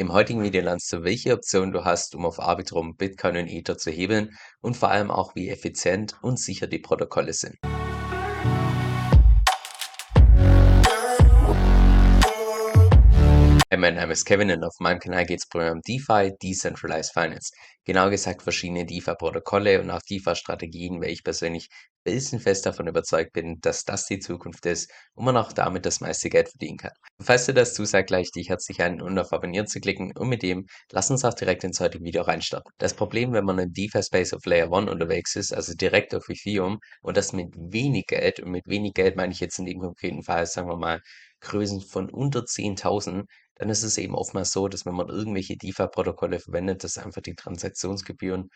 Im heutigen Video lernst du, welche Optionen du hast, um auf Arbitrum Bitcoin und Ether zu hebeln und vor allem auch, wie effizient und sicher die Protokolle sind. Mein Name ist Kevin und auf meinem Kanal geht es primär um DeFi, Decentralized Finance. Genau gesagt verschiedene DeFi-Protokolle und auch DeFi-Strategien, weil ich persönlich felsenfest davon überzeugt bin, dass das die Zukunft ist und man auch damit das meiste Geld verdienen kann. Und falls dir das zusagt, gleich dich herzlich ein und auf Abonnieren zu klicken und mit dem lass uns auch direkt ins heutige Video reinstarten. Das Problem, wenn man im DeFi-Space auf Layer 1 unterwegs ist, also direkt auf Ethereum und das mit wenig Geld und mit wenig Geld meine ich jetzt in dem konkreten Fall, sagen wir mal, Größen von unter 10.000, dann ist es eben oftmals so, dass wenn man irgendwelche DeFi-Protokolle verwendet, dass einfach die Transaktionsgebühren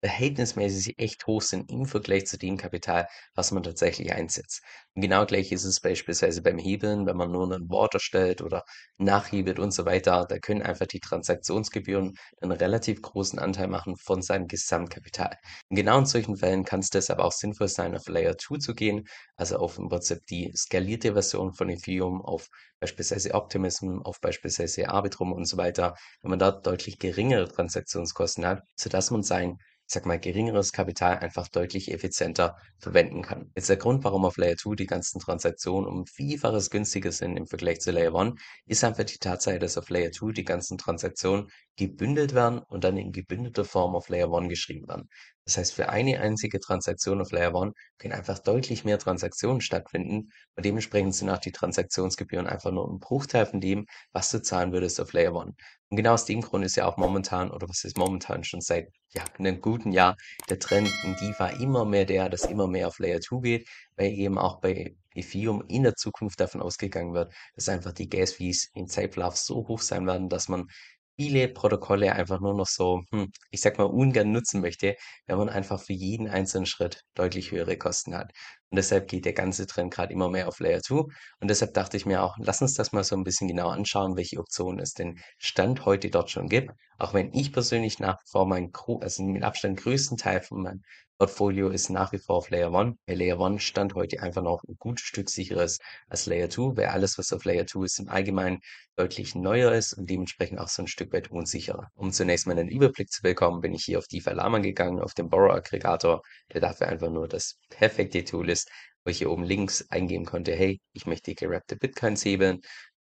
verhältnismäßig echt hoch sind im Vergleich zu dem Kapital, was man tatsächlich einsetzt. Und genau gleich ist es beispielsweise beim Hebeln, wenn man nur einen Wort erstellt oder nachhebelt und so weiter. Da können einfach die Transaktionsgebühren einen relativ großen Anteil machen von seinem Gesamtkapital. Und genau in solchen Fällen kann es deshalb auch sinnvoll sein, auf Layer 2 zu gehen, also auf im Prinzip die skalierte Version von Ethereum, auf beispielsweise Optimism, auf beispielsweise Arbitrum und so weiter, wenn man dort deutlich geringere Transaktionskosten hat, sodass man sein sag mal, geringeres Kapital einfach deutlich effizienter verwenden kann. Jetzt der Grund, warum auf Layer 2 die ganzen Transaktionen um Vielfaches günstiger sind im Vergleich zu Layer 1, ist einfach die Tatsache, dass auf Layer 2 die ganzen Transaktionen gebündelt werden und dann in gebündelter Form auf Layer 1 geschrieben werden. Das heißt, für eine einzige Transaktion auf Layer 1 können einfach deutlich mehr Transaktionen stattfinden und dementsprechend sind auch die Transaktionsgebühren einfach nur ein Bruchteil von dem, was du zahlen würdest auf Layer 1. Und genau aus dem Grund ist ja auch momentan, oder was ist momentan schon seit ja, einem guten Jahr, der Trend in DeFi immer mehr der, dass immer mehr auf Layer 2 geht, weil eben auch bei Ethereum in der Zukunft davon ausgegangen wird, dass einfach die Gas-Fees in Zeitverlauf so hoch sein werden, dass man viele Protokolle einfach nur noch so, hm, ich sag mal, ungern nutzen möchte, wenn man einfach für jeden einzelnen Schritt deutlich höhere Kosten hat. Und deshalb geht der ganze Trend gerade immer mehr auf Layer 2. Und deshalb dachte ich mir auch, lass uns das mal so ein bisschen genauer anschauen, welche Optionen es denn Stand heute dort schon gibt. Auch wenn ich persönlich nach wie vor mein, also mit Abstand größten Teil von meinem Portfolio ist nach wie vor auf Layer 1. Bei Layer 1 stand heute einfach noch ein gutes Stück sicheres als Layer 2, weil alles, was auf Layer 2 ist, im Allgemeinen deutlich neuer ist und dementsprechend auch so ein Stück weit unsicherer. Um zunächst mal einen Überblick zu bekommen, bin ich hier auf DeFi Lama gegangen, auf den Borrow-Aggregator, der dafür einfach nur das perfekte Tool ist, wo ich hier oben links eingeben konnte, hey, ich möchte gerappte Bitcoins hebeln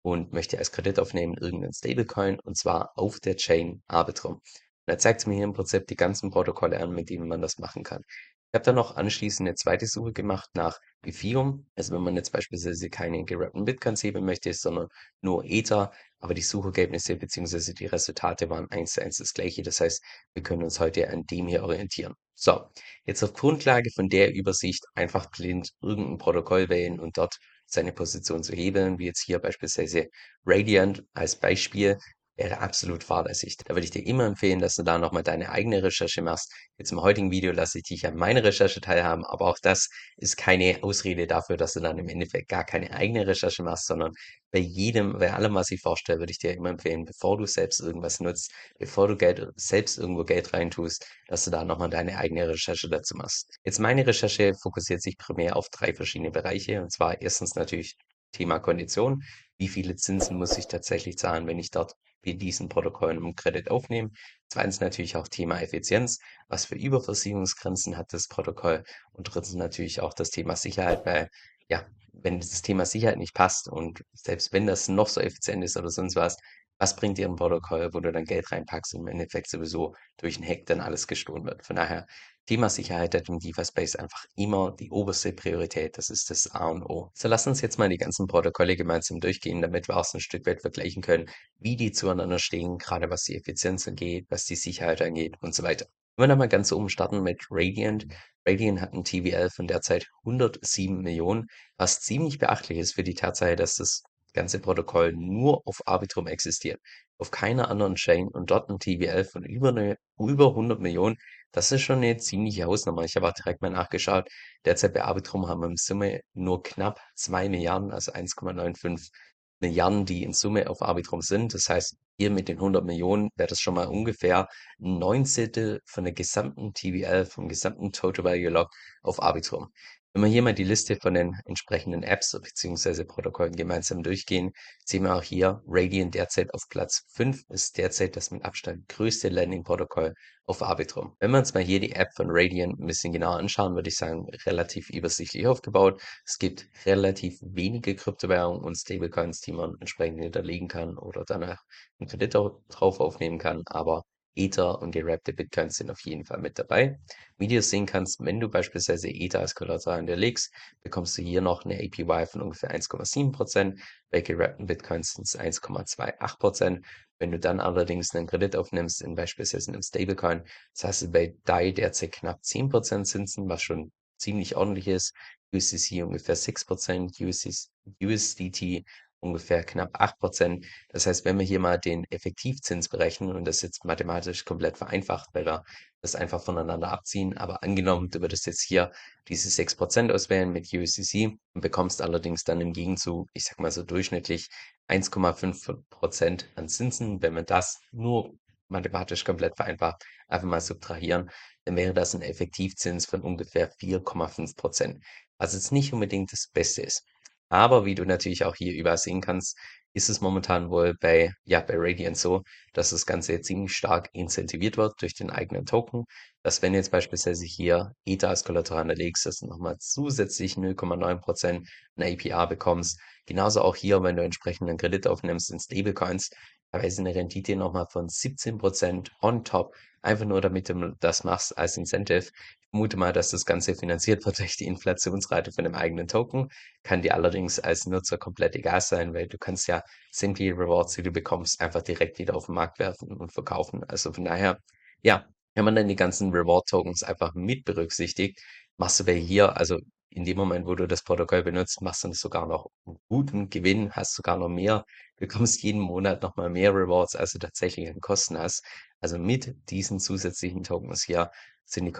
und möchte als Kredit aufnehmen irgendeinen Stablecoin und zwar auf der Chain Arbitrum. Und er zeigt mir hier im Prinzip die ganzen Protokolle an, mit denen man das machen kann. Ich habe dann noch anschließend eine zweite Suche gemacht nach Ethereum. Also wenn man jetzt beispielsweise keine gerappten Bitcoins heben möchte, sondern nur Ether, aber die Suchergebnisse bzw. die Resultate waren eins zu eins das gleiche. Das heißt, wir können uns heute an dem hier orientieren. So, jetzt auf Grundlage von der Übersicht einfach blind irgendein Protokoll wählen und dort seine Position zu hebeln, wie jetzt hier beispielsweise Radiant als Beispiel wäre absolut fahrlässig. Da würde ich dir immer empfehlen, dass du da nochmal deine eigene Recherche machst. Jetzt im heutigen Video lasse ich dich an meine Recherche teilhaben, aber auch das ist keine Ausrede dafür, dass du dann im Endeffekt gar keine eigene Recherche machst, sondern bei jedem, bei allem, was ich vorstelle, würde ich dir immer empfehlen, bevor du selbst irgendwas nutzt, bevor du Geld, selbst irgendwo Geld reintust, dass du da nochmal deine eigene Recherche dazu machst. Jetzt meine Recherche fokussiert sich primär auf drei verschiedene Bereiche, und zwar erstens natürlich Thema Kondition. Wie viele Zinsen muss ich tatsächlich zahlen, wenn ich dort wie diesen Protokollen um Kredit aufnehmen. Zweitens natürlich auch Thema Effizienz. Was für Überversicherungsgrenzen hat das Protokoll? Und drittens natürlich auch das Thema Sicherheit, weil ja, wenn das Thema Sicherheit nicht passt und selbst wenn das noch so effizient ist oder sonst was, was bringt dir ein Protokoll, wo du dann Geld reinpackst und im Endeffekt sowieso durch einen Hack dann alles gestohlen wird. Von daher, Thema Sicherheit hat im DeFi-Space einfach immer die oberste Priorität. Das ist das A und O. So lass uns jetzt mal die ganzen Protokolle gemeinsam durchgehen, damit wir auch so ein Stück weit vergleichen können, wie die zueinander stehen, gerade was die Effizienz angeht, was die Sicherheit angeht und so weiter. Wenn wir dann mal ganz oben starten mit Radiant. Radiant hat ein TVL von derzeit 107 Millionen, was ziemlich beachtlich ist für die Tatsache, dass das ganze Protokoll nur auf Arbitrum existiert, auf keiner anderen Chain und dort ein TVL von über, ne, über 100 Millionen, das ist schon eine ziemliche Hausnummer. Ich habe auch direkt mal nachgeschaut. Derzeit bei Arbitrum haben wir in Summe nur knapp 2 Milliarden, also 1,95 Milliarden, die in Summe auf Arbitrum sind. Das heißt, hier mit den 100 Millionen wäre das schon mal ungefähr ein Neunzehntel von der gesamten TVL, vom gesamten Total Value Lock auf Arbitrum. Wenn wir hier mal die Liste von den entsprechenden Apps beziehungsweise Protokollen gemeinsam durchgehen, sehen wir auch hier Radiant derzeit auf Platz 5 ist derzeit das mit Abstand größte Landing-Protokoll auf Arbitrum. Wenn wir uns mal hier die App von Radiant ein bisschen genauer anschauen, würde ich sagen, relativ übersichtlich aufgebaut. Es gibt relativ wenige Kryptowährungen und Stablecoins, die man entsprechend hinterlegen kann oder danach einen Kredit drauf aufnehmen kann, aber Ether und gerappte Bitcoins sind auf jeden Fall mit dabei. Wie du sehen kannst, wenn du beispielsweise Ether als Kollateral hinterlegst, bekommst du hier noch eine APY von ungefähr 1,7%. Bei gerappten Bitcoins sind es 1,28%. Wenn du dann allerdings einen Kredit aufnimmst, in beispielsweise einem Stablecoin, das heißt du bei DAI derzeit knapp 10% Zinsen, was schon ziemlich ordentlich ist. USDC ungefähr 6%, USDT ungefähr knapp 8%. Das heißt, wenn wir hier mal den Effektivzins berechnen und das jetzt mathematisch komplett vereinfacht, weil wir das einfach voneinander abziehen, aber angenommen, du würdest jetzt hier diese 6% auswählen mit USDC und bekommst allerdings dann im Gegenzug, ich sag mal so durchschnittlich 1,5% an Zinsen. Wenn wir das nur mathematisch komplett vereinfacht einfach mal subtrahieren, dann wäre das ein Effektivzins von ungefähr 4,5%, was jetzt nicht unbedingt das Beste ist. Aber wie du natürlich auch hier überall sehen kannst, ist es momentan wohl bei, ja, bei Radiant so, dass das Ganze ziemlich stark incentiviert wird durch den eigenen Token, dass wenn jetzt beispielsweise hier Ether als Kollateral hinterlegst, dass du nochmal zusätzlich 0,9% an APR bekommst. Genauso auch hier, wenn du entsprechend einen Kredit aufnimmst in Stablecoins, teilweise eine Rendite nochmal von 17% on top, einfach nur damit du das machst als Incentive. Vermute mal, dass das Ganze finanziert wird durch die Inflationsrate von dem eigenen Token. Kann dir allerdings als Nutzer komplett egal sein, weil du kannst ja sämtliche Rewards, die du bekommst, einfach direkt wieder auf den Markt werfen und verkaufen. Also von daher, ja, wenn man dann die ganzen Reward-Tokens einfach mit berücksichtigt, machst du bei hier, also in dem Moment, wo du das Protokoll benutzt, machst du sogar noch einen guten Gewinn, hast sogar noch mehr, bekommst jeden Monat noch mal mehr Rewards, als du tatsächlich an Kosten hast. Also mit diesen zusätzlichen Tokens hier sind die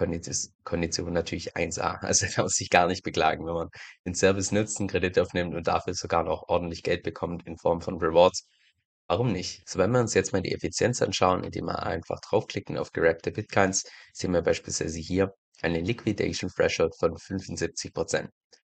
Konditionen natürlich 1A. Also da muss ich gar nicht beklagen, wenn man den Service nutzt, einen Kredit aufnimmt und dafür sogar noch ordentlich Geld bekommt in Form von Rewards. Warum nicht? So, wenn wir uns jetzt mal die Effizienz anschauen, indem wir einfach draufklicken auf gerappte Bitcoins, sehen wir beispielsweise hier eine Liquidation Threshold von 75%.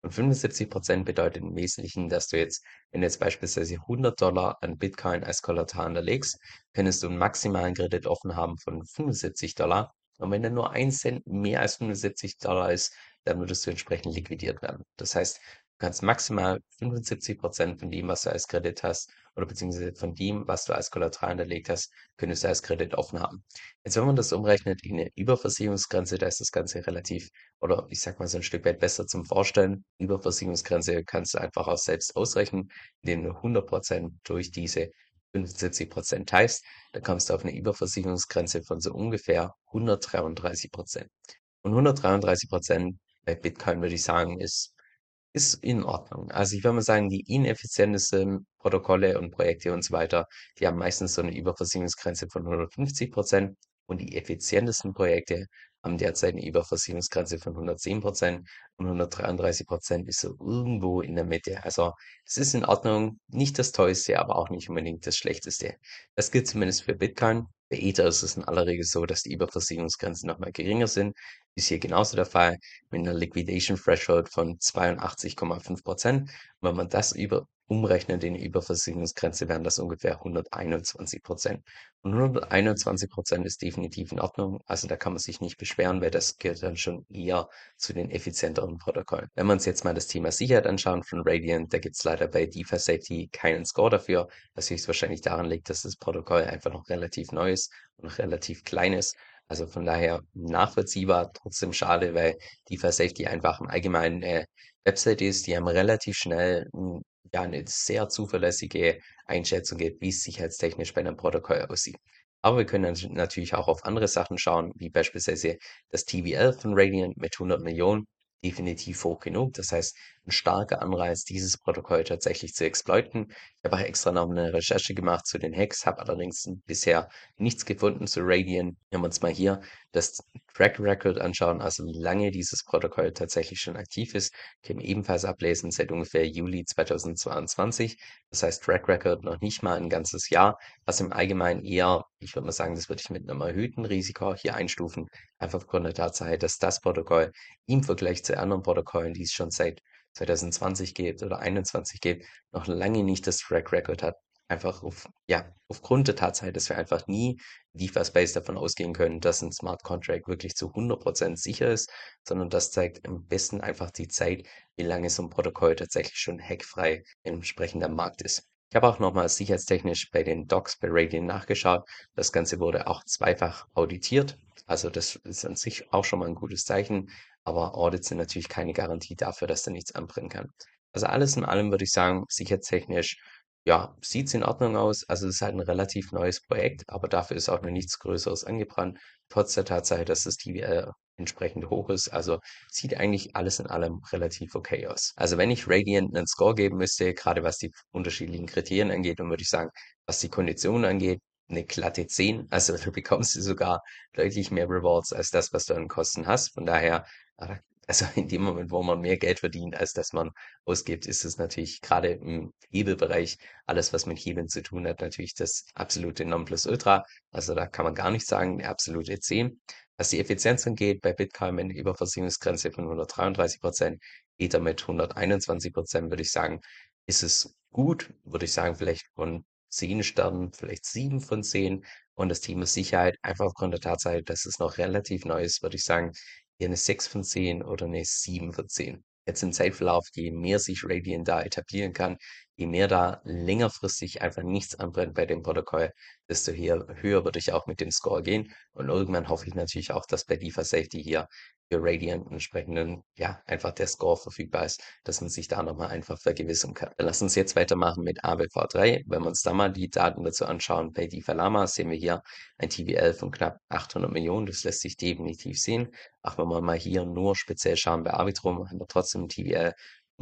Und 75% bedeutet im Wesentlichen, dass du jetzt, wenn du jetzt beispielsweise 100 Dollar an Bitcoin als Kollateral hinterlegst, könntest du einen maximalen Kredit offen haben von 75 Dollar. Und wenn dann nur ein Cent mehr als 75 Dollar ist, dann würdest du entsprechend liquidiert werden. Das heißt, kannst maximal 75% von dem, was du als Kredit hast, oder beziehungsweise von dem, was du als Kollateral hinterlegt hast, könntest du als Kredit offen haben. Jetzt, wenn man das umrechnet in eine Überversicherungsgrenze, da ist das Ganze relativ, oder ich sag mal so ein Stück weit besser zum Vorstellen. Überversicherungsgrenze kannst du einfach auch selbst ausrechnen, indem du 100% durch diese 75% teilst. Dann kommst du auf eine Überversicherungsgrenze von so ungefähr 133%. Und 133% bei Bitcoin würde ich sagen, ist ist in Ordnung. Also ich würde mal sagen, die ineffizientesten Protokolle und Projekte und so weiter, die haben meistens so eine Überversicherungsgrenze von 150% und die effizientesten Projekte haben derzeit eine Überversicherungsgrenze von 110% und 133% ist so irgendwo in der Mitte. Also es ist in Ordnung, nicht das Tollste, aber auch nicht unbedingt das Schlechteste. Das gilt zumindest für Bitcoin. Bei Ether ist es in aller Regel so, dass die Überversicherungsgrenzen nochmal geringer sind. Ist hier genauso der Fall mit einer Liquidation Threshold von 82,5%. Wenn man das über umrechnet in die Überversicherungsgrenze, wären das ungefähr 121%. Und 121% ist definitiv in Ordnung. Also da kann man sich nicht beschweren, weil das gehört dann schon eher zu den effizienteren Protokollen. Wenn wir uns jetzt mal das Thema Sicherheit anschauen von Radiant, da gibt es leider bei DeFi Safety keinen Score dafür, was höchstwahrscheinlich daran liegt, dass das Protokoll einfach noch relativ neu ist und noch relativ klein ist. Also von daher nachvollziehbar, trotzdem schade, weil DeFi Safety einfach im Allgemeinen eine Website ist, die haben relativ schnell ja eine sehr zuverlässige Einschätzung gibt, wie es sicherheitstechnisch bei einem Protokoll aussieht. Aber wir können natürlich auch auf andere Sachen schauen, wie beispielsweise das TVL von Radiant mit 100 Millionen definitiv hoch genug. Das heißt, ein starker Anreiz, dieses Protokoll tatsächlich zu exploiten. Habe extra noch 'ne Recherche gemacht zu den Hacks, habe allerdings bisher nichts gefunden zu Raydian. Wenn wir uns mal hier das Track Record anschauen, also wie lange dieses Protokoll tatsächlich schon aktiv ist, können wir ebenfalls ablesen seit ungefähr Juli 2022. Das heißt, Track Record noch nicht mal 'n ganzes Jahr, was im Allgemeinen eher ich würde mal sagen, das würde ich mit 'nem erhöhten Risiko hier einstufen, einfach aufgrund der Tatsache, dass das Protokoll im Vergleich zu anderen Protokollen, die es schon seit 2020 gibt oder 21 gibt, noch lange nicht das Track Record hat. Einfach auf ja, aufgrund der Tatsache, dass wir einfach nie DeFi-Space davon ausgehen können, dass 'n Smart Contract wirklich zu 100% sicher ist, sondern das zeigt am besten einfach die Zeit, wie lange so 'n Protokoll tatsächlich schon hackfrei entsprechend am Markt ist. Ich habe auch noch mal sicherheitstechnisch bei den Docs bei Raydian nachgeschaut. Das Ganze wurde auch zweifach auditiert. Also, das ist an sich auch schon mal 'n gutes Zeichen, aber Audits sind natürlich keine Garantie dafür, dass da nichts anbrennen kann. Also, alles in allem würde ich sagen, sicherheitstechnisch, ja, sieht's in Ordnung aus. Also, es ist halt 'n relativ neues Projekt, aber dafür ist auch noch nichts Größeres angebrannt, trotz der Tatsache, dass das TVL entsprechend hoch ist. Also, sieht eigentlich alles in allem relativ okay aus. Also, wenn ich Raydian 'nen Score geben müsste, grade was die unterschiedlichen Kriterien angeht, dann würde ich sagen, was die Konditionen angeht, 'ne glatte 10. Also, du bekommst sogar deutlich mehr Rewards als das, was du an Kosten hast. Von daher, äh also, in dem Moment, wo man mehr Geld verdient, als dass man ausgibt, ist es natürlich grade im Hebelbereich alles, was mit Hebeln zu tun hat, natürlich das absolute Nonplusultra. Also, da kann man gar nichts sagen, 'ne absolute 10. Was die Effizienz angeht, bei Bitcoin mit 'ner Überversicherungsgrenze von 133%, Ether mit 121%, würde ich sagen, ist es gut. Würde ich sagen, vielleicht von 10 Sternen, vielleicht 7 von 10. Und das Thema Sicherheit, einfach aufgrund der Tatsache, dass es noch relativ neu ist, würde ich sagen, eher 'ne 6 von 10 oder 'ne 7 von 10. Jetzt im Zeitverlauf, je mehr sich Raydian da etablieren kann, je mehr da längerfristig einfach nichts anbrennt bei dem Protokoll, desto hier höher würde ich auch mit dem Score gehen. Und irgendwann hoffe ich natürlich auch, dass bei DeFi Safety hier für Raydian entsprechenden ja, einfach der Score verfügbar ist, dass man sich da noch mal einfach vergewissern kann. Dann lass uns jetzt weitermachen mit ABV3. Wenn wir uns da mal die Daten dazu anschauen, bei DeFi Lama sehen wir hier ein TVL von knapp 800.000.000. Das lässt sich definitiv sehen. Auch wenn wir mal hier nur speziell schauen bei Arbitrum, haben wir trotzdem 'n TVL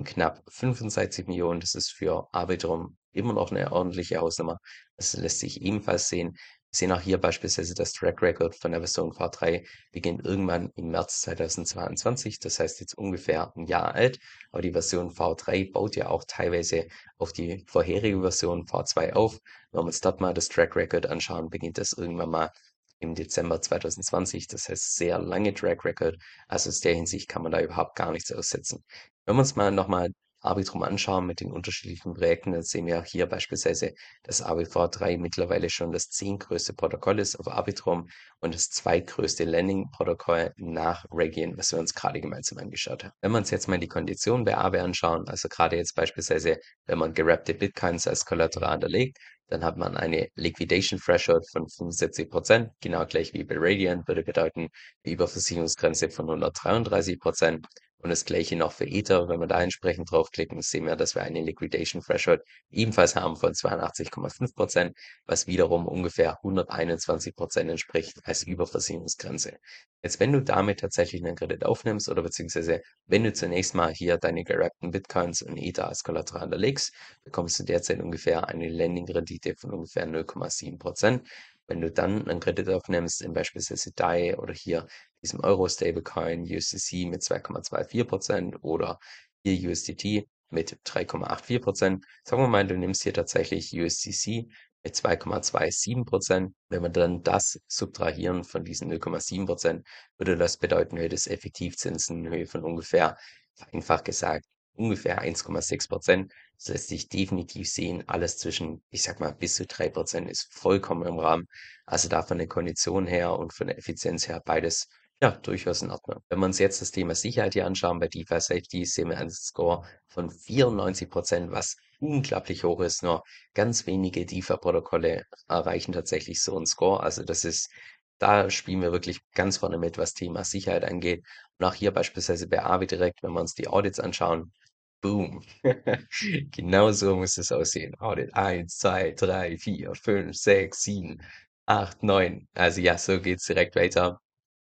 knapp 65.000.000. Das ist für Arbitrum immer noch 'ne ordentliche Hausnummer. Das lässt sich ebenfalls sehen. Wir sehen auch hier beispielsweise das Track Record von der Version V3 beginnt irgendwann im März 2022. Das heißt jetzt ungefähr 'n Jahr alt. Aber die Version V3 baut ja auch teilweise auf die vorherige Version V2 auf. Wenn wir uns dort mal das Track Record anschauen, beginnt das irgendwann mal im Dezember 2020. Das heißt, sehr lange Track Record. Also, aus der Hinsicht kann man da überhaupt gar nichts aussetzen. Wenn wir uns mal noch mal Arbitrum anschauen mit den unterschiedlichen Projekten, dann sehen wir auch hier beispielsweise, dass ABV3 mittlerweile schon das zehntgrößte Protokoll ist auf Arbitrum und das zweitgrößte Lending-Protokoll nach Raydian, was wir uns grade gemeinsam angeschaut haben. Wenn wir uns jetzt mal die Konditionen bei Aave anschauen, also grade jetzt beispielsweise, wenn man gewrappte Bitcoins als Kollateral hinterlegt, dann hat man eine Liquidation Threshold von 75%, genau gleich wie bei Raydian, würde bedeuten, 'ne Überversicherungsgrenze von 133%. Und das Gleiche noch für Ether. Wenn wir da entsprechend draufklicken, sehen wir, dass wir eine Liquidation Threshold ebenfalls haben von 82,5%, was wiederum ungefähr 121% entspricht als Überversicherungsgrenze. Jetzt, wenn du damit tatsächlich 'nen Kredit aufnimmst oder beziehungsweise wenn du zunächst mal hier deine gewrappten Bitcoins und Ether als Kollateral hinterlegst, bekommst du derzeit ungefähr eine Lending-Rendite von ungefähr 0,7%. Wenn du dann 'nen Kredit aufnimmst in beispielsweise DAI oder hier diesem Euro-Stablecoin USDC mit 2,24% oder hier USDT mit 3,84%. Sagen wir mal, du nimmst hier tatsächlich USDC mit 2,27%. Wenn wir dann das subtrahieren von diesen 0,7%, würde das bedeuten, du hättest Effektivzinsen in Höhe von ungefähr, vereinfacht gesagt, ungefähr 1,6%. Das lässt sich definitiv sehen. Alles zwischen, ich sage mal, bis zu 3% ist vollkommen im Rahmen. Also, da von den Konditionen her und von der Effizienz her beides, ja, durchaus in Ordnung. Wenn wir uns jetzt das Thema Sicherheit hier anschauen bei DeFi Safety, sehen wir einen Score von 94%, was unglaublich hoch ist. Nur ganz wenige DeFi-Protokolle erreichen tatsächlich so 'n Score. Also, das ist da spielen wir wirklich ganz vorne mit, was Thema Sicherheit angeht. Und auch hier beispielsweise bei Aave direkt, wenn wir uns die Audits anschauen, boom. Genau so muss es aussehen. Audit 1, 2, 3, 4, 5, 6, 7, 8, 9. Also, ja, so geht's direkt weiter.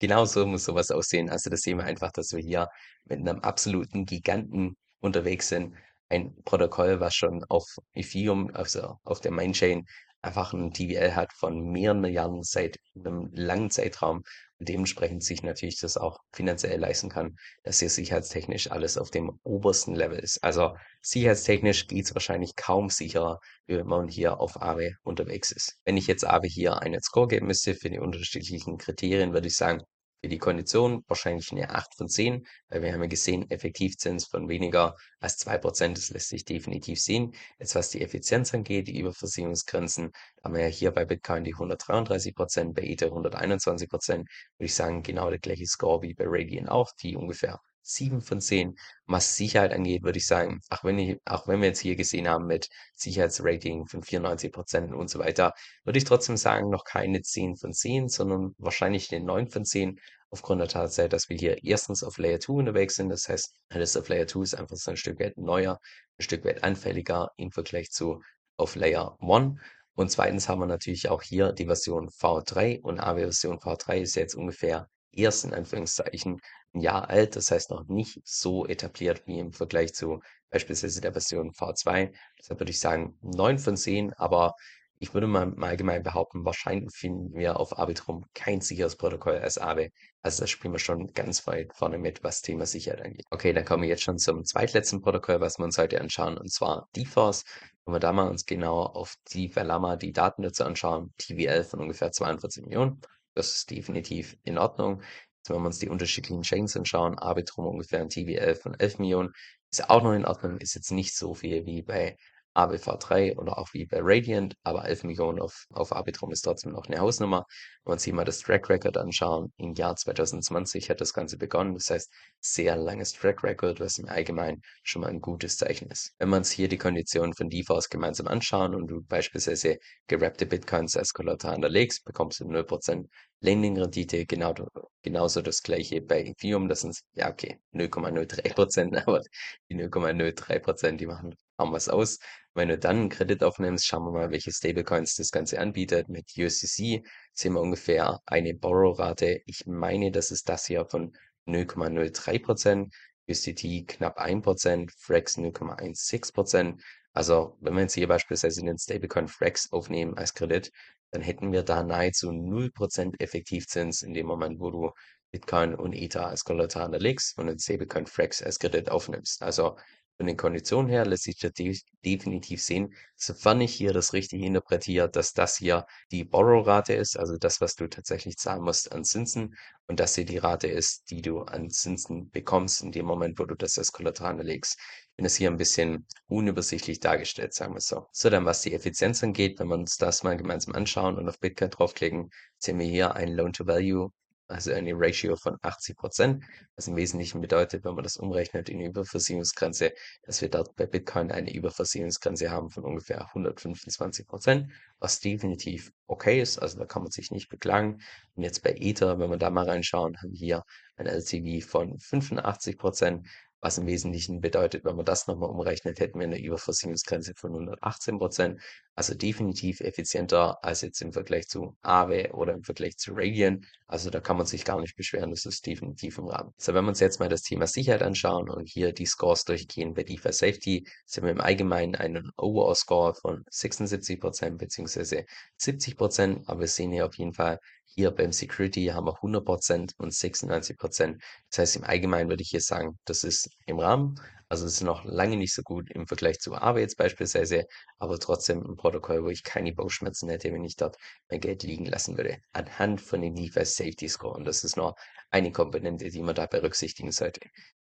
Muss so was aussehen. Also, da sehen wir einfach, dass wir hier mit 'nem absoluten Giganten unterwegs sind. ein Protokoll, was schon auf Ethereum, also auf der Mainchain, einfach ein TVL hat von mehreren Milliarden seit einem langen Zeitraum dementsprechend sich natürlich das auch finanziell leisten kann, dass hier sicherheitstechnisch alles auf dem obersten Level ist. Also sicherheitstechnisch geht's wahrscheinlich kaum sicherer, wie wenn man hier auf Aave unterwegs ist. Wenn ich jetzt Aave hier einen Score geben müsste für die unterschiedlichen Kriterien, würde ich sagen, für die Kondition wahrscheinlich eine 8 von 10, weil wir haben ja gesehen, Effektivzins von weniger als 2%, das lässt sich definitiv sehen. Jetzt was die Effizienz angeht, die Überversicherungsgrenzen, haben wir ja hier bei Bitcoin die 133%, bei Ether 121%, würde ich sagen, genau der gleiche Score wie bei Radiant auch, die ungefähr 7 von 10. Was Sicherheit angeht, würde ich sagen, auch wenn, ich, auch wenn wir jetzt hier gesehen haben mit Sicherheitsrating von 94 Prozent und so weiter, würde ich trotzdem sagen, noch keine 10 von 10, sondern wahrscheinlich eine 9 von 10, aufgrund der Tatsache, dass wir hier erstens auf Layer 2 unterwegs sind. Das heißt, alles auf Layer 2 ist einfach so ein Stück weit neuer, ein Stück weit anfälliger im Vergleich zu auf Layer 1. Und zweitens haben wir natürlich auch hier die Version V3 und AW-Version V3 ist jetzt ungefähr erst in Anführungszeichen ein Jahr alt, das heißt noch nicht so etabliert wie im Vergleich zu beispielsweise der Version V2. Deshalb würde ich sagen 9 von 10, aber ich würde mal im Allgemeinen behaupten, wahrscheinlich finden wir auf Arbitrum kein sicheres Protokoll als Aave. Also das spielen wir schon ganz weit vorne mit, was Thema Sicherheit angeht. Okay, dann kommen wir jetzt schon zum zweitletzten Protokoll, was wir uns heute anschauen, und zwar DeForce. Wenn wir da mal uns genau auf die Verlama die Daten dazu anschauen, TVL von ungefähr 42 Millionen. Das ist definitiv in Ordnung. Jetzt, wenn wir uns die unterschiedlichen Chains anschauen, Arbitrum ungefähr ein TVL von 11 Millionen, ist auch noch in Ordnung, ist jetzt nicht so viel wie bei ABV3 oder auch wie bei Radiant, aber 11 Millionen auf, auf Arbitrum ist trotzdem noch eine Hausnummer. Wenn wir uns hier mal das Track Record anschauen, im Jahr 2020 hat das Ganze begonnen, das heißt sehr langes Track Record, was im Allgemeinen schon mal ein gutes Zeichen ist. Wenn wir uns hier die Konditionen von DeFi gemeinsam anschauen und du beispielsweise gerappte Bitcoins als Kollateral hinterlegst, bekommst du 0% Lending-Rendite, genau, genauso das gleiche bei Ethereum, das sind, ja okay, 0,03%, aber die 0,03%, die machen kaum was aus. Wenn du dann einen Kredit aufnimmst, schauen wir mal, welche Stablecoins das Ganze anbietet. Mit USDC sehen wir ungefähr eine Borrow-Rate. Ich meine, das ist das hier von 0,03%, USDT knapp 1%, Frax 0,16%. Also wenn wir jetzt hier beispielsweise den Stablecoin Frax aufnehmen als Kredit, dann hätten wir da nahezu 0% Effektivzins in dem Moment, wo du Bitcoin und Ether als Kollateral hinterlegst und den Stablecoin Frax als Kredit aufnimmst. Also von den Konditionen her lässt sich de definitiv sehen, sofern ich hier das richtig interpretiere, dass das hier die Borrow-Rate ist, also das, was du tatsächlich zahlen musst an Zinsen und das hier die Rate ist, die du an Zinsen bekommst in dem Moment, wo du das als Kollateral legst. Ich es hier ein bisschen unübersichtlich dargestellt, sagen wir so. So, dann was die Effizienz angeht, wenn wir uns das mal gemeinsam anschauen und auf Bitcoin draufklicken, sehen wir hier ein Loan-to-Value also eine Ratio von 80 Prozent, was im Wesentlichen bedeutet, wenn man das umrechnet in die Überversicherungsgrenze, dass wir dort bei Bitcoin eine Überversicherungsgrenze haben von ungefähr 125 Prozent, was definitiv okay ist, also da kann man sich nicht beklagen. Und jetzt bei Ether, wenn wir da mal reinschauen, haben wir hier ein LTV von 85 Prozent, was im Wesentlichen bedeutet, wenn man das nochmal umrechnet, hätten wir eine Überversicherungsgrenze von 118 Prozent. Also definitiv effizienter als jetzt im Vergleich zu Aave oder im Vergleich zu Radian. Also da kann man sich gar nicht beschweren, das ist definitiv im Rahmen. So, wenn wir uns jetzt mal das Thema Sicherheit anschauen und hier die Scores durchgehen bei DeFi Safety, sind wir im Allgemeinen einen Overall Score von 76 Prozent beziehungsweise 70 Prozent. Aber wir sehen hier auf jeden Fall hier beim Security haben wir 100% und 96%. Das heißt, im Allgemeinen würde ich hier sagen, das ist im Rahmen. Also es ist noch lange nicht so gut im Vergleich zu Aave jetzt beispielsweise, aber trotzdem ein Protokoll, wo ich keine Bauchschmerzen hätte, wenn ich dort mein Geld liegen lassen würde. Anhand von dem DeFi Safety Score. Und das ist nur eine Komponente, die man da berücksichtigen sollte.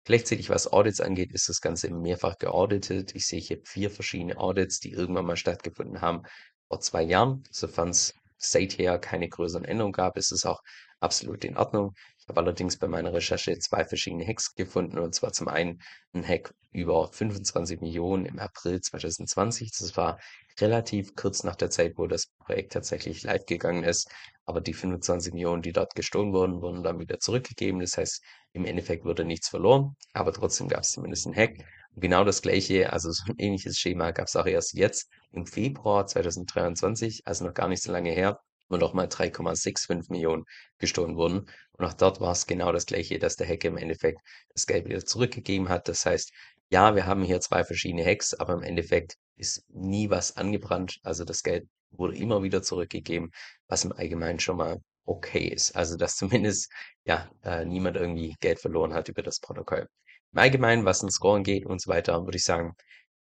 Gleichzeitig, was Audits angeht, ist das Ganze mehrfach geauditet. Ich sehe hier vier verschiedene Audits, die irgendwann mal stattgefunden haben vor zwei Jahren, sofern es seither keine größeren Änderungen gab, ist es auch absolut in Ordnung. Ich habe allerdings bei meiner Recherche zwei verschiedene Hacks gefunden, und zwar zum einen ein Hack über 25 Millionen im April 2020. Das war relativ kurz nach der Zeit, wo das Projekt tatsächlich live gegangen ist. Aber die 25 Millionen, die dort gestohlen wurden, wurden dann wieder zurückgegeben. Das heißt, im Endeffekt wurde nichts verloren, aber trotzdem gab es zumindest einen Hack. Genau das gleiche, also so ein ähnliches Schema gab es auch erst jetzt im Februar 2023, also noch gar nicht so lange her, wo nochmal 3,65 Millionen gestohlen wurden. Und auch dort war es genau das gleiche, dass der Hacker im Endeffekt das Geld wieder zurückgegeben hat. Das heißt, ja, wir haben hier zwei verschiedene Hacks, aber im Endeffekt ist nie was angebrannt. Also das Geld wurde immer wieder zurückgegeben, was im Allgemeinen schon mal okay ist. Also dass zumindest ja äh, niemand irgendwie Geld verloren hat über das Protokoll. Im Allgemeinen, was ein Scoren geht und so weiter, würde ich sagen,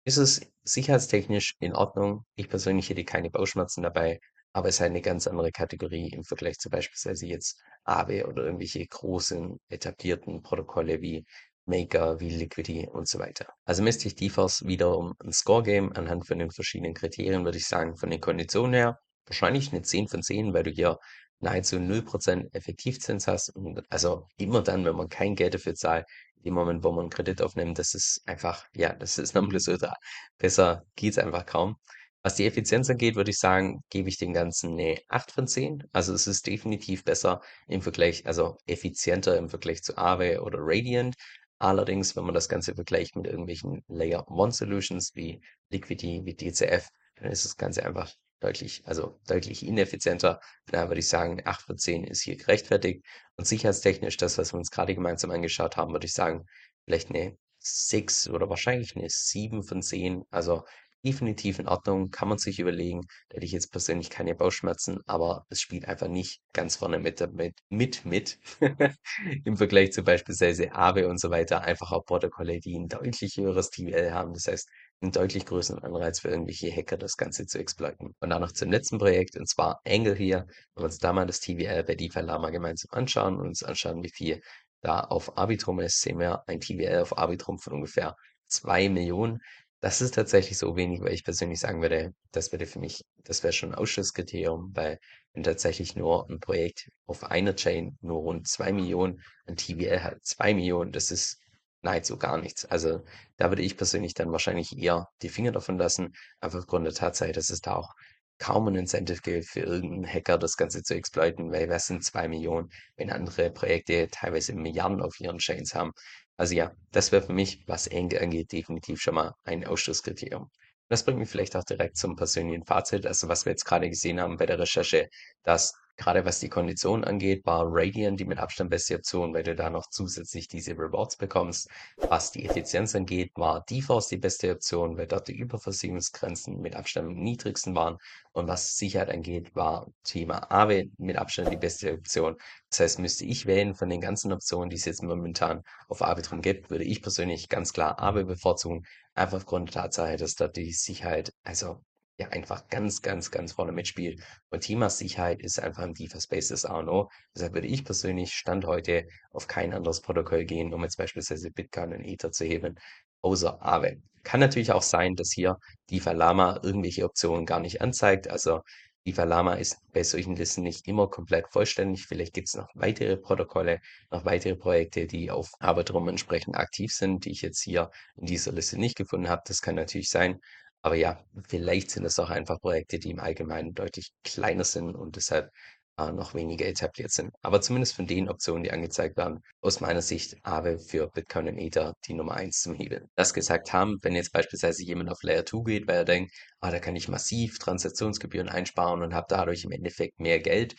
ist es sicherheitstechnisch in Ordnung. Ich persönlich hätte keine Bauchschmerzen dabei, aber es ist eine ganz andere Kategorie im Vergleich zu beispielsweise jetzt Aave oder irgendwelche großen etablierten Protokolle wie Maker, wie Liquidity und so weiter. Also misst sich DeFi wiederum ein Score-Game anhand von den verschiedenen Kriterien, würde ich sagen, von den Konditionen her. Wahrscheinlich eine 10 von 10, weil du hier nahezu 0% Effektivzins hast. Und also immer dann, wenn man kein Geld dafür zahlt, im Moment, wo man einen Kredit aufnimmt, das ist einfach, ja, das ist Nonplusultra. Besser geht's einfach kaum. Was die Effizienz angeht, würde ich sagen, gebe ich dem Ganzen eine 8 von 10. Also es ist definitiv besser im Vergleich, also effizienter im Vergleich zu Aave oder Radiant. Allerdings, wenn man das Ganze vergleicht mit irgendwelchen Layer One Solutions wie Liquidity, wie DCF, dann ist das Ganze einfach deutlich, also deutlich ineffizienter. Da würde ich sagen, 8 von 10 ist hier gerechtfertigt. Und sicherheitstechnisch, das, was wir uns gerade gemeinsam angeschaut haben, würde ich sagen, vielleicht eine 6 oder wahrscheinlich eine 7 von 10. Also definitiv in Ordnung, kann man sich überlegen. Da hätte ich jetzt persönlich keine Bauchschmerzen, aber es spielt einfach nicht ganz vorne mit, mit, mit, mit. im Vergleich zu beispielsweise Aave und so weiter. Einfach auch Protokolle, die ein deutlich höheres TVL haben. Das heißt, einen deutlich größeren Anreiz für irgendwelche Hacker, das Ganze zu exploiten. Und dann noch zum letzten Projekt, und zwar Angle hier. Wenn wir uns da mal das TVL bei DeFi Lama gemeinsam anschauen und uns anschauen, wie viel da auf Arbitrum ist, sehen wir ein TVL auf Arbitrum von ungefähr 2 Millionen. Das ist tatsächlich so wenig, weil ich persönlich sagen würde, das würde für mich, das wäre schon ein Ausschlusskriterium, weil wenn tatsächlich nur ein Projekt auf einer Chain nur rund zwei Millionen ein TVL hat, zwei Millionen, das ist nahezu gar nichts. Also da würde ich persönlich dann wahrscheinlich eher die Finger davon lassen, einfach aufgrund der Tatsache, dass es da auch kaum ein Incentive gilt für irgendeinen Hacker, das Ganze zu exploiten, weil was sind zwei Millionen, wenn andere Projekte teilweise Milliarden auf ihren Chains haben. Also ja, das wäre für mich, was Angle angeht, definitiv schon mal ein Ausschlusskriterium. Das bringt mich vielleicht auch direkt zum persönlichen Fazit. Also was wir jetzt gerade gesehen haben bei der Recherche, dass gerade was die Konditionen angeht, war Radiant die mit Abstand beste Option, weil du da noch zusätzlich diese Rewards bekommst. Was die Effizienz angeht, war DeForce die beste Option, weil dort die Überversicherungsgrenzen mit Abstand am niedrigsten waren. Und was Sicherheit angeht, war Thema Aave mit Abstand die beste Option. Das heißt, müsste ich wählen von den ganzen Optionen, die es jetzt momentan auf Arbitrum gibt, würde ich persönlich ganz klar Aave bevorzugen. Einfach aufgrund der Tatsache, dass dort die Sicherheit, also ja, einfach ganz, ganz, ganz vorne mitspielt. Und Thema Sicherheit ist einfach im DeFi-Space das A und O. Deshalb würde ich persönlich Stand heute auf kein anderes Protokoll gehen, um jetzt beispielsweise Bitcoin und Ether zu heben, außer Aave. Kann natürlich auch sein, dass hier DeFi Lama irgendwelche Optionen gar nicht anzeigt. Also DeFi Lama ist bei solchen Listen nicht immer komplett vollständig. Vielleicht gibt es noch weitere Protokolle, noch weitere Projekte, die auf Arbitrum entsprechend aktiv sind, die ich jetzt hier in dieser Liste nicht gefunden habe. Das kann natürlich sein. Aber ja, vielleicht sind es auch einfach Projekte, die im Allgemeinen deutlich kleiner sind und deshalb äh, noch weniger etabliert sind. Aber zumindest von den Optionen, die angezeigt werden, aus meiner Sicht Aave für Bitcoin und Ether die Nummer eins zum Hebeln. Das gesagt haben, wenn jetzt beispielsweise jemand auf Layer 2 geht, weil er denkt, ah, da kann ich massiv Transaktionsgebühren einsparen und habe dadurch im Endeffekt mehr Geld,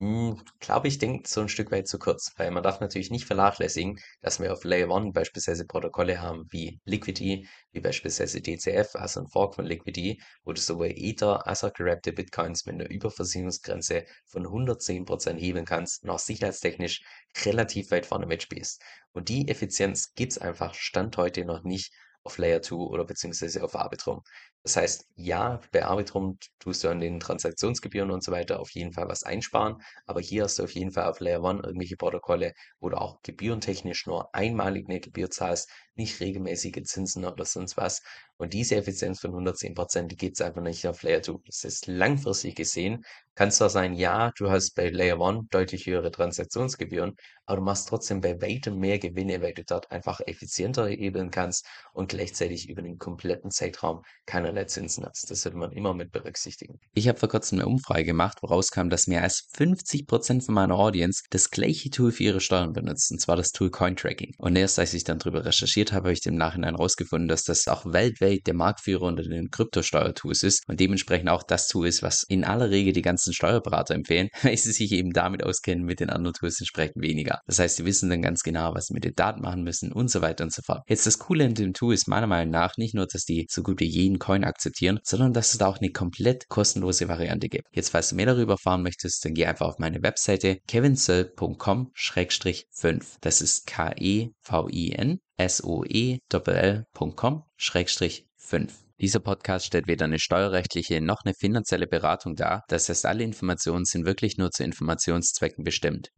hm, glaube ich, denkt so ein Stück weit zu kurz, weil man darf natürlich nicht vernachlässigen, dass wir auf Layer 1 beispielsweise Protokolle haben wie Liquidity, wie beispielsweise DCF, also ein Fork von Liquidity, wo du sowohl Ether als auch gerappte Bitcoins mit einer Überversicherungsgrenze von 110% hebeln kannst auch sicherheitstechnisch relativ weit vorne mitspielst. Und die Effizienz gibt's einfach Stand heute noch nicht auf Layer 2 oder beziehungsweise auf Arbitrum. Das heißt, ja, bei Arbitrum tust du an den Transaktionsgebühren und so weiter auf jeden Fall was einsparen, aber hier hast du auf jeden Fall auf Layer 1 irgendwelche Protokolle, wo du auch gebührentechnisch nur einmalig eine Gebühr zahlst, nicht regelmäßige Zinsen oder sonst was. Und diese Effizienz von 110%, die gibt es einfach nicht auf Layer 2. Das ist langfristig gesehen, kann zwar sein, ja, du hast bei Layer 1 deutlich höhere Transaktionsgebühren, aber du machst trotzdem bei weitem mehr Gewinne, weil du dort einfach effizienter hebeln kannst und gleichzeitig über den kompletten Zeitraum keinerlei Zinsen hast. Das sollte man immer mit berücksichtigen. Ich habe vor kurzem eine Umfrage gemacht, woraus kam, dass mehr als 50% von meiner Audience das gleiche Tool für ihre Steuern benutzt, und zwar das Tool Cointracking. Und erst als ich dann darüber recherchiert habe, habe ich im Nachhinein herausgefunden, dass das auch weltweit der Marktführer unter den Kryptosteuertools ist und dementsprechend auch das Tool ist, was in aller Regel die ganzen Steuerberater empfehlen, weil sie sich eben damit auskennen, mit den anderen Tools entsprechend weniger. Das heißt, sie wissen dann ganz genau, was sie mit den Daten machen müssen und so weiter und so fort. Jetzt das Coole an dem Tool ist meiner Meinung nach nicht nur, dass die so gut wie jeden Coin akzeptieren, sondern dass es da auch eine komplett kostenlose Variante gibt. Jetzt, falls du mehr darüber erfahren möchtest, dann geh einfach auf meine Webseite kevinsoe.com-5. Das ist K-E-V-I-N soe.com-5. Dieser Podcast stellt weder eine steuerrechtliche noch eine finanzielle Beratung dar. Das heißt, alle Informationen sind wirklich nur zu Informationszwecken bestimmt.